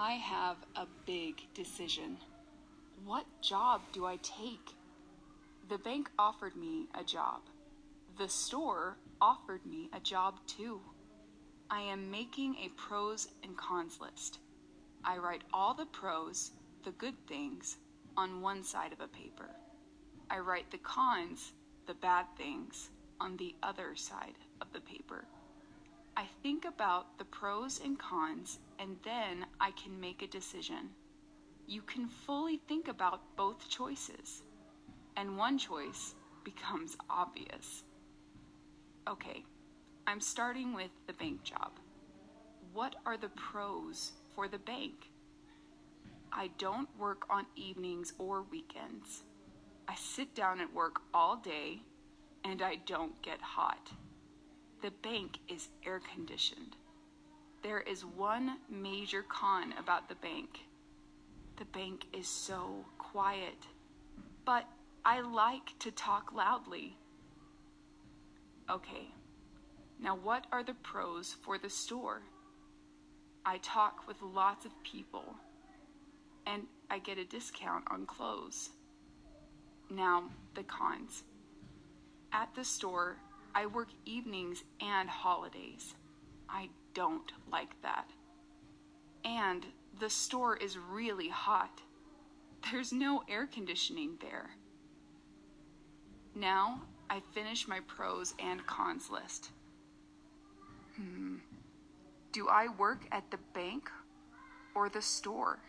I have a big decision. What job do I take? The bank offered me a job. The store offered me a job too. I am making a pros and cons list. I write all the pros, the good things, on one side of a paper. I write the cons, the bad things, on the other side of the paper. Think about the pros and cons and then I can make a decision. You can fully think about both choices, and one choice becomes obvious. Okay, I'm starting with the bank job. What are the pros for the bank? I don't work on evenings or weekends. I sit down at work all day and I don't get hot. The bank is air conditioned. There is one major con about the bank. The bank is so quiet. But I like to talk loudly. Okay, now what are the pros for the store? I talk with lots of people and I get a discount on clothes. Now, the cons. At the store, I work evenings and holidays. I don't like that. And the store is really hot. There's no air conditioning there. Now I finish my pros and cons list. Hmm. Do I work at the bank or the store?